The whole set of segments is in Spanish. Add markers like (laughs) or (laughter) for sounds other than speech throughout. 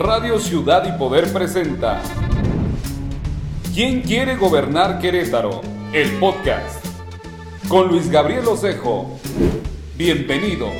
Radio Ciudad y Poder presenta ¿Quién quiere gobernar Querétaro? El podcast con Luis Gabriel Osejo. Bienvenidos.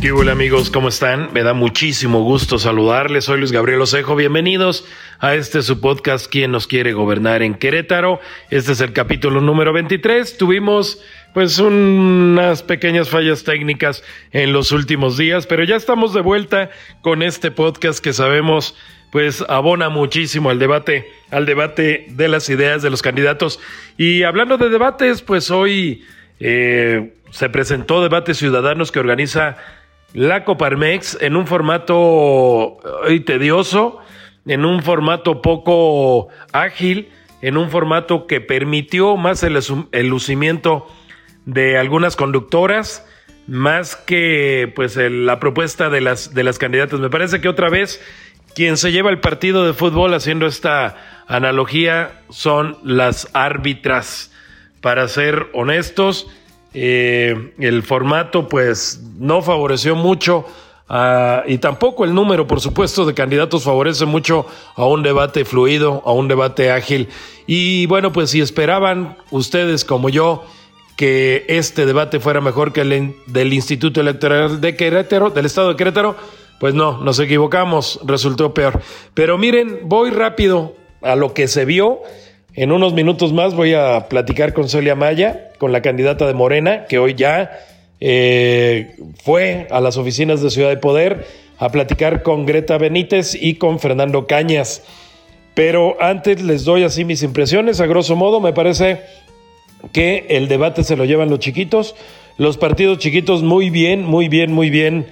¿Qué hola amigos? ¿Cómo están? Me da muchísimo gusto saludarles. Soy Luis Gabriel Osejo. Bienvenidos a este su podcast ¿Quién nos quiere gobernar en Querétaro? Este es el capítulo número 23. Tuvimos pues unas pequeñas fallas técnicas en los últimos días, pero ya estamos de vuelta con este podcast que sabemos pues abona muchísimo al debate, al debate de las ideas de los candidatos. Y hablando de debates, pues hoy eh, se presentó Debate Ciudadanos que organiza la Coparmex en un formato tedioso, en un formato poco ágil, en un formato que permitió más el, el lucimiento de algunas conductoras, más que pues la propuesta de las, de las candidatas. Me parece que otra vez quien se lleva el partido de fútbol haciendo esta analogía son las árbitras. Para ser honestos, eh, el formato pues no favoreció mucho uh, y tampoco el número, por supuesto, de candidatos favorece mucho a un debate fluido, a un debate ágil. Y bueno, pues si esperaban ustedes como yo que este debate fuera mejor que el del Instituto Electoral de Querétaro, del Estado de Querétaro, pues no, nos equivocamos, resultó peor. Pero miren, voy rápido a lo que se vio en unos minutos más voy a platicar con Celia Maya, con la candidata de Morena, que hoy ya eh, fue a las oficinas de Ciudad de Poder a platicar con Greta Benítez y con Fernando Cañas. Pero antes les doy así mis impresiones. A grosso modo, me parece que el debate se lo llevan los chiquitos. Los partidos chiquitos muy bien, muy bien, muy bien.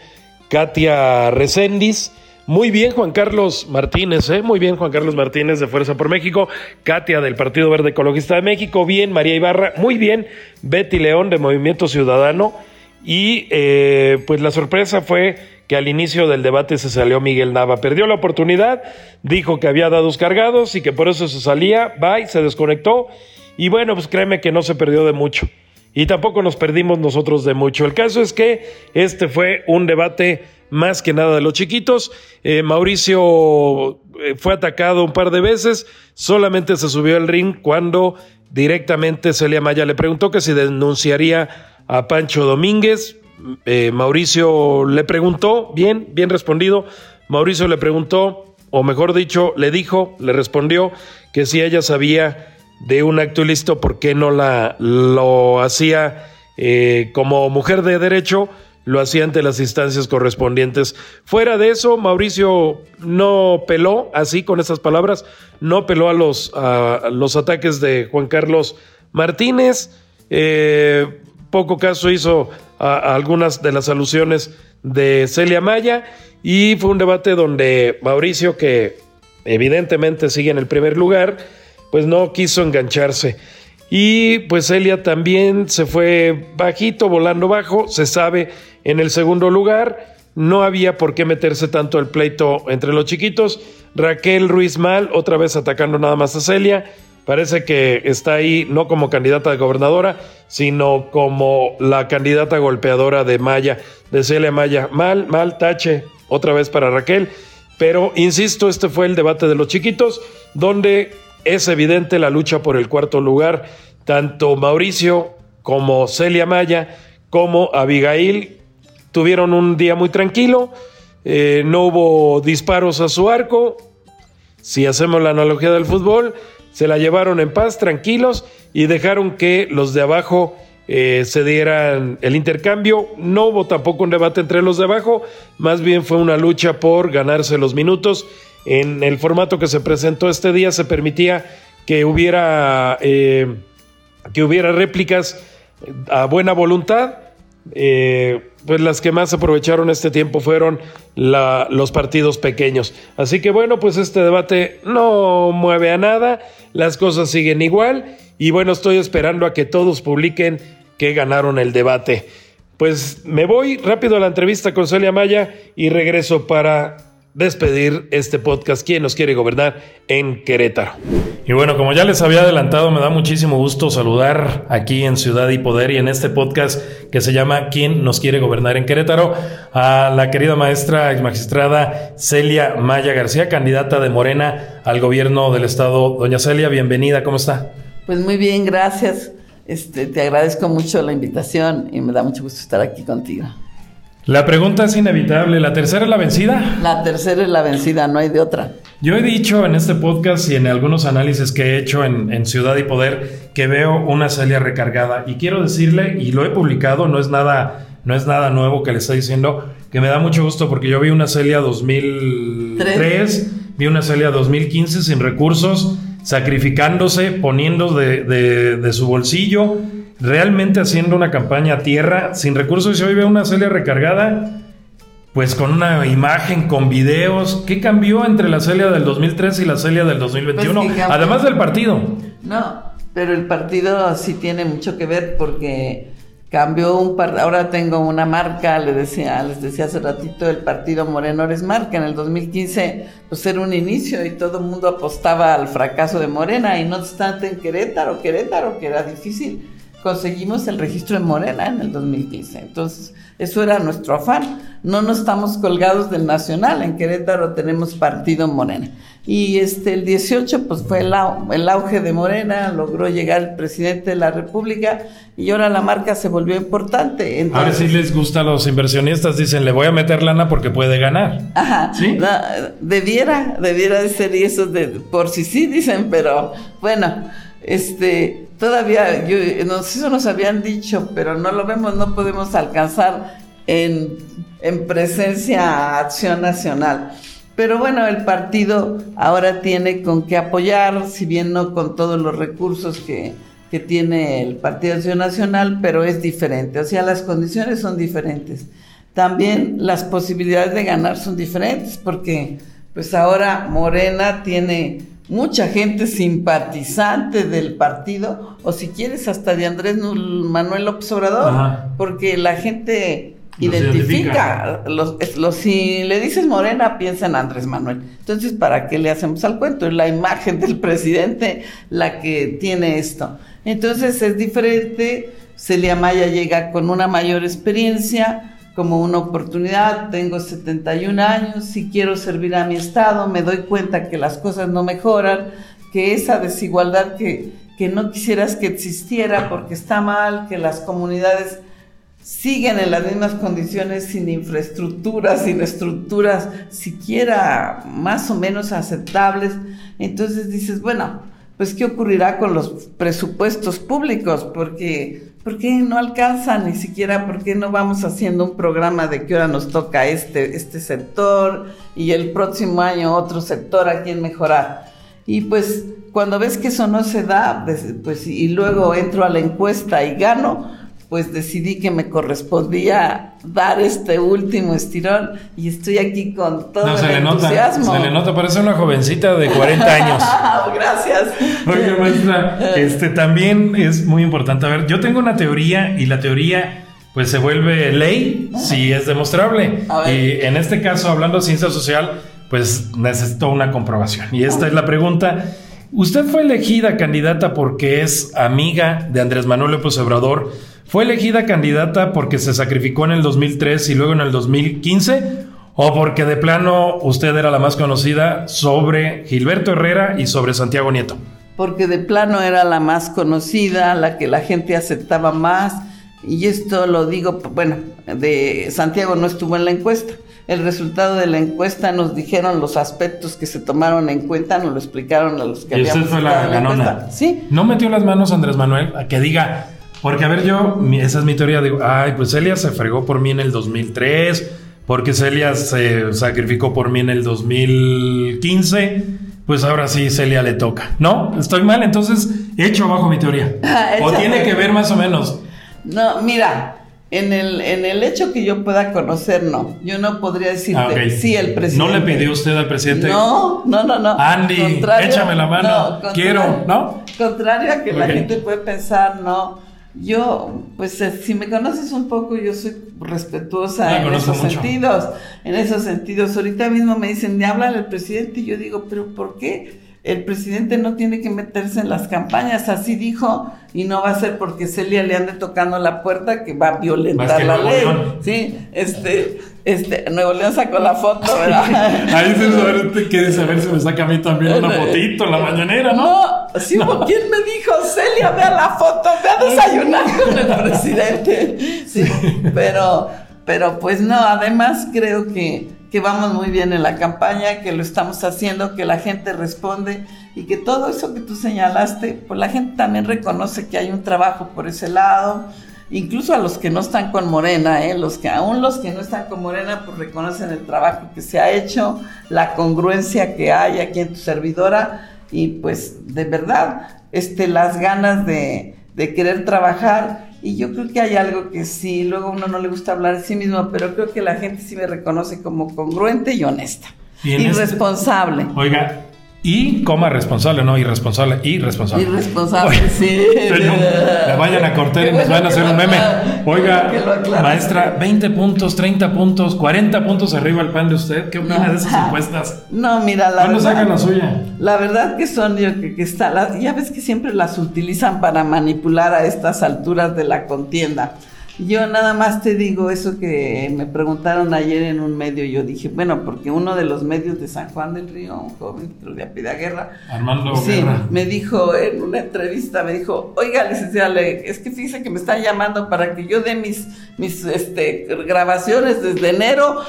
Katia Recendis muy bien, Juan Carlos Martínez, ¿eh? muy bien, Juan Carlos Martínez de Fuerza por México, Katia del Partido Verde Ecologista de México, bien, María Ibarra, muy bien, Betty León de Movimiento Ciudadano. Y eh, pues la sorpresa fue que al inicio del debate se salió Miguel Nava. Perdió la oportunidad, dijo que había dados cargados y que por eso se salía, y se desconectó. Y bueno, pues créeme que no se perdió de mucho. Y tampoco nos perdimos nosotros de mucho. El caso es que este fue un debate más que nada de los chiquitos. Eh, Mauricio eh, fue atacado un par de veces, solamente se subió al ring cuando directamente Celia Maya le preguntó que si denunciaría a Pancho Domínguez. Eh, Mauricio le preguntó, bien, bien respondido. Mauricio le preguntó, o mejor dicho, le dijo, le respondió que si ella sabía de un acto ilícito, ¿por qué no la, lo hacía como mujer de derecho? lo hacía ante las instancias correspondientes. Fuera de eso, Mauricio no peló, así con esas palabras, no peló a los, a los ataques de Juan Carlos Martínez. Eh, poco caso hizo a, algunas de las alusiones de Celia Maya y fue un debate donde Mauricio, que evidentemente sigue en el primer lugar, pues no quiso engancharse. Y pues Celia también se fue bajito, volando bajo, se sabe en el segundo lugar. No había por qué meterse tanto el pleito entre los chiquitos. Raquel Ruiz Mal, otra vez atacando nada más a Celia. Parece que está ahí no como candidata de gobernadora, sino como la candidata golpeadora de Maya, de Celia Maya. Mal, mal, tache, otra vez para Raquel. Pero, insisto, este fue el debate de los chiquitos, donde es evidente la lucha por el cuarto lugar. Tanto Mauricio como Celia Maya, como Abigail, tuvieron un día muy tranquilo, eh, no hubo disparos a su arco, si hacemos la analogía del fútbol, se la llevaron en paz, tranquilos, y dejaron que los de abajo eh, se dieran el intercambio. No hubo tampoco un debate entre los de abajo, más bien fue una lucha por ganarse los minutos. En el formato que se presentó este día se permitía que hubiera, eh, que hubiera réplicas a buena voluntad. Eh, pues las que más aprovecharon este tiempo fueron los partidos pequeños. Así que bueno, pues este debate no mueve a nada, las cosas siguen igual y bueno, estoy esperando a que todos publiquen que ganaron el debate. Pues me voy rápido a la entrevista con Celia Maya y regreso para despedir este podcast ¿Quién nos quiere gobernar en Querétaro? Y bueno, como ya les había adelantado, me da muchísimo gusto saludar aquí en Ciudad y Poder y en este podcast que se llama ¿Quién nos quiere gobernar en Querétaro? a la querida maestra y magistrada Celia Maya García, candidata de Morena al gobierno del estado. Doña Celia, bienvenida, ¿cómo está? Pues muy bien, gracias. Este, te agradezco mucho la invitación y me da mucho gusto estar aquí contigo. La pregunta es inevitable. ¿La tercera es la vencida? La tercera es la vencida, no hay de otra. Yo he dicho en este podcast y en algunos análisis que he hecho en, Ciudad y Poder que veo una Celia recargada. Y quiero decirle, y lo he publicado, no es nada, no es nada nuevo que le estoy diciendo, que me da mucho gusto porque yo vi una Celia 2003, vi una Celia 2015 sin recursos, sacrificándose, poniendo de, de su bolsillo realmente haciendo una campaña a tierra, sin recursos, y se hoy ve una Celia recargada, pues con una imagen, con videos. ¿Qué cambió entre la Celia del 2003 y la Celia del 2021? Pues Además del partido. No, pero el partido sí tiene mucho que ver porque cambió un par ahora tengo una marca, le decía, les decía hace ratito, el partido Moreno es marca, en el 2015 pues era un inicio y todo el mundo apostaba al fracaso de Morena y no obstante en Querétaro, Querétaro, que era difícil, conseguimos el registro de Morena en el 2015. Entonces, eso era nuestro afán. No nos estamos colgados del Nacional. En Querétaro tenemos partido Morena. Y este, el 18, pues fue el, el auge de Morena, logró llegar el presidente de la República y ahora la marca se volvió importante. a ver si les gusta a los inversionistas, dicen, le voy a meter lana porque puede ganar. Ajá. ¿Sí? debiera, debiera de ser y eso de, por si sí, dicen, pero bueno, este todavía, eso nos habían dicho, pero no lo vemos, no podemos alcanzar en, presencia Acción Nacional. Pero bueno, el partido ahora tiene con qué apoyar, si bien no con todos los recursos que, que tiene el Partido Acción Nacional, pero es diferente, o sea, las condiciones son diferentes. También las posibilidades de ganar son diferentes, porque pues ahora Morena tiene mucha gente simpatizante del partido, o si quieres hasta de Andrés Manuel López Obrador, porque la gente identifica, los, si le dices Morena, piensa en Andrés Manuel. Entonces, ¿para qué le hacemos al cuento? Es la imagen del presidente la que tiene esto. Entonces, es diferente. Celia Maya llega con una mayor experiencia, como una oportunidad, tengo 71 años, si quiero servir a mi Estado, me doy cuenta que las cosas no mejoran, que esa desigualdad que, que no quisieras que existiera porque está mal, que las comunidades siguen en las mismas condiciones sin infraestructura, sin estructuras siquiera más o menos aceptables. Entonces dices, bueno, pues ¿qué ocurrirá con los presupuestos públicos? Porque ¿por qué no alcanzan ni siquiera? ¿Por qué no vamos haciendo un programa de qué hora nos toca este, este sector y el próximo año otro sector a quien mejorar? Y pues cuando ves que eso no se da, pues, pues y luego entro a la encuesta y gano, pues decidí que me correspondía dar este último estirón y estoy aquí con todo el entusiasmo. Nota, se le nota, parece una jovencita de 40 años. (laughs) Gracias. Oye, maestra, este también es muy importante. A ver, yo tengo una teoría y la teoría pues se vuelve ley si es demostrable. Y en este caso, hablando de ciencia social, pues necesito una comprobación. Y esta es la pregunta. Usted fue elegida candidata porque es amiga de Andrés Manuel López Obrador ¿Fue elegida candidata porque se sacrificó en el 2003 y luego en el 2015? ¿O porque de plano usted era la más conocida sobre Gilberto Herrera y sobre Santiago Nieto? Porque de plano era la más conocida, la que la gente aceptaba más. Y esto lo digo, bueno, de Santiago no estuvo en la encuesta. El resultado de la encuesta nos dijeron los aspectos que se tomaron en cuenta, nos lo explicaron a los que ¿Y usted fue la, ganona? Sí. ¿No metió las manos Andrés Manuel a que diga, porque, a ver, yo, esa es mi teoría. Digo, ay, pues Celia se fregó por mí en el 2003, porque Celia se sacrificó por mí en el 2015. Pues ahora sí, Celia le toca. ¿No? Estoy mal, entonces echo abajo mi teoría. (laughs) o tiene que ver más o menos. No, mira, en el, en el hecho que yo pueda conocer, no. Yo no podría decirte ah, sí el presidente. ¿No le pidió usted al presidente? No, no, no, no. Andy, échame la mano. Quiero, ¿no? Contrario a que la gente puede pensar, no. Yo, pues eh, si me conoces un poco, yo soy respetuosa en esos sentidos. En esos sentidos, ahorita mismo me dicen, de hablar al presidente, y yo digo, pero ¿por qué? El presidente no tiene que meterse en las campañas, así dijo, y no va a ser porque Celia le ande tocando la puerta que va a violentar la ley. Sí, este, este, Nuevo León sacó la foto, ¿verdad? (laughs) Ahí se saber, quiere saber si me saca a mí también una fotito en la mañanera, ¿no? No, sí, ¿quién me dijo? Celia, vea la foto, vea desayunar (laughs) con el presidente. Sí, pero, pero pues no, además creo que que vamos muy bien en la campaña, que lo estamos haciendo, que la gente responde y que todo eso que tú señalaste, pues la gente también reconoce que hay un trabajo por ese lado, incluso a los que no están con Morena, ¿eh? los que aún los que no están con Morena, pues reconocen el trabajo que se ha hecho, la congruencia que hay aquí en tu servidora y pues de verdad, este, las ganas de, de querer trabajar y yo creo que hay algo que sí, luego a uno no le gusta hablar de sí mismo, pero creo que la gente sí me reconoce como congruente y honesta. Y, este responsable. oiga, y coma responsable, no irresponsable, irresponsable. Irresponsable, sí. (laughs) le vayan a cortar y nos van a hacer un meme. Oiga, maestra, 20 puntos, 30 puntos, 40 puntos arriba el pan de usted. ¿Qué opina de esas encuestas? (laughs) No, mira, la ¿Cuándo sacan la suya? La verdad que son, yo que, que está, ya ves que siempre las utilizan para manipular a estas alturas de la contienda. Yo nada más te digo eso que me preguntaron ayer en un medio. Yo dije, bueno, porque uno de los medios de San Juan del Río, un joven de Apida Guerra, Armando sí, me dijo en una entrevista, me dijo, oiga, licenciada, es que fíjese que me están llamando para que yo dé mis, mis este, grabaciones desde enero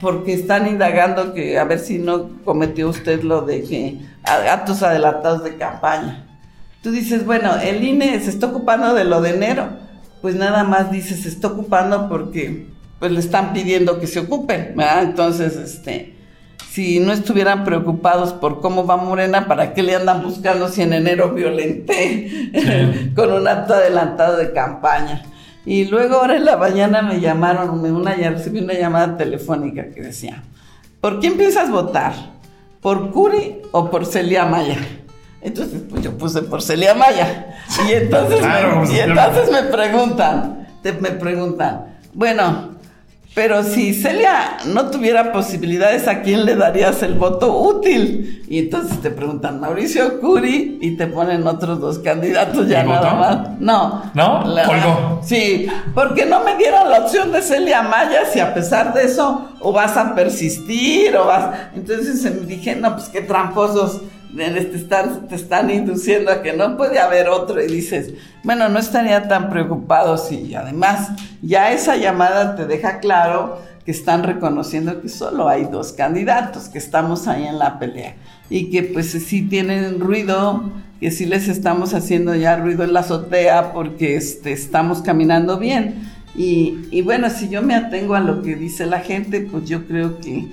porque están indagando que a ver si no cometió usted lo de que actos adelantados de campaña. Tú dices, bueno, el INE se está ocupando de lo de enero pues nada más dice, se está ocupando porque pues le están pidiendo que se ocupe, ¿verdad? Entonces, este, si no estuvieran preocupados por cómo va Morena, ¿para qué le andan buscando si en enero violenté (laughs) con un acto adelantado de campaña? Y luego ahora en la mañana me llamaron, una, recibí una llamada telefónica que decía, ¿por quién piensas votar? ¿Por Curi o por Celia Maya? Entonces, pues yo puse por Celia Maya. Y entonces, me, y entonces me preguntan, me preguntan, bueno, pero si Celia no tuviera posibilidades, ¿a quién le darías el voto útil? Y entonces te preguntan Mauricio Curi y te ponen otros dos candidatos ya nada más. No. ¿No? La, Sí, porque no me dieron la opción de Celia Maya si a pesar de eso o vas a persistir o vas... Entonces me dije, no, pues qué tramposos te están, te están induciendo a que no puede haber otro y dices, bueno, no estaría tan preocupado si además ya esa llamada te deja claro que están reconociendo que solo hay dos candidatos, que estamos ahí en la pelea y que pues sí tienen ruido, que sí les estamos haciendo ya ruido en la azotea porque este, estamos caminando bien. Y, bueno, si yo me atengo a lo que dice la gente, pues yo creo que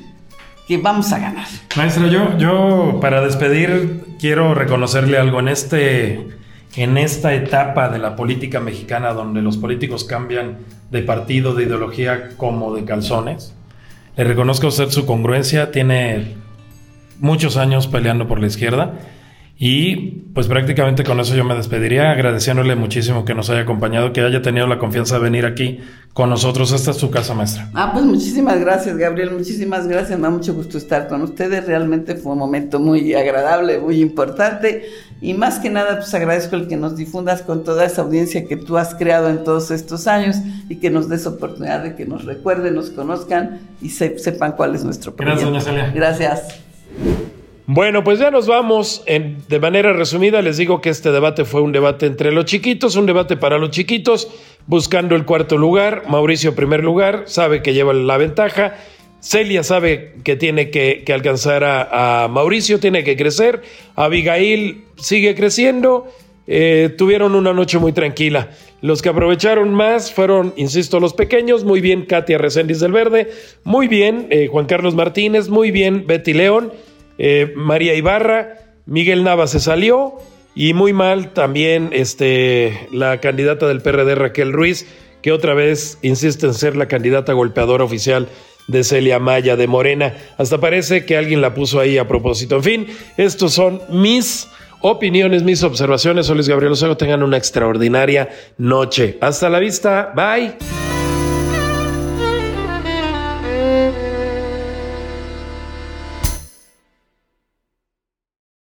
que vamos a ganar. Maestro, yo, yo para despedir quiero reconocerle algo en este en esta etapa de la política mexicana donde los políticos cambian de partido, de ideología como de calzones. Le reconozco a usted su congruencia, tiene muchos años peleando por la izquierda y pues prácticamente con eso yo me despediría, agradeciéndole muchísimo que nos haya acompañado, que haya tenido la confianza de venir aquí con nosotros. Esta es su casa, maestra. Ah, pues muchísimas gracias, Gabriel, muchísimas gracias. Me da mucho gusto estar con ustedes. Realmente fue un momento muy agradable, muy importante. Y más que nada, pues agradezco el que nos difundas con toda esa audiencia que tú has creado en todos estos años y que nos des oportunidad de que nos recuerden, nos conozcan y sepan cuál es nuestro proyecto. Gracias, doña Celia. Gracias. Bueno, pues ya nos vamos. de manera resumida, les digo que este debate fue un debate entre los chiquitos, un debate para los chiquitos, buscando el cuarto lugar. Mauricio, primer lugar, sabe que lleva la ventaja. Celia sabe que tiene que, alcanzar a, Mauricio, tiene que crecer. Abigail sigue creciendo. Eh, tuvieron una noche muy tranquila. Los que aprovecharon más fueron, insisto, los pequeños. Muy bien, Katia Reséndiz del Verde. Muy bien, eh, Juan Carlos Martínez. Muy bien, Betty León. Eh, María Ibarra, Miguel Nava se salió y muy mal también este, la candidata del PRD Raquel Ruiz, que otra vez insiste en ser la candidata golpeadora oficial de Celia Maya de Morena. Hasta parece que alguien la puso ahí a propósito. En fin, estos son mis opiniones, mis observaciones. Soy Luis Gabriel Osejo. Tengan una extraordinaria noche. Hasta la vista. Bye.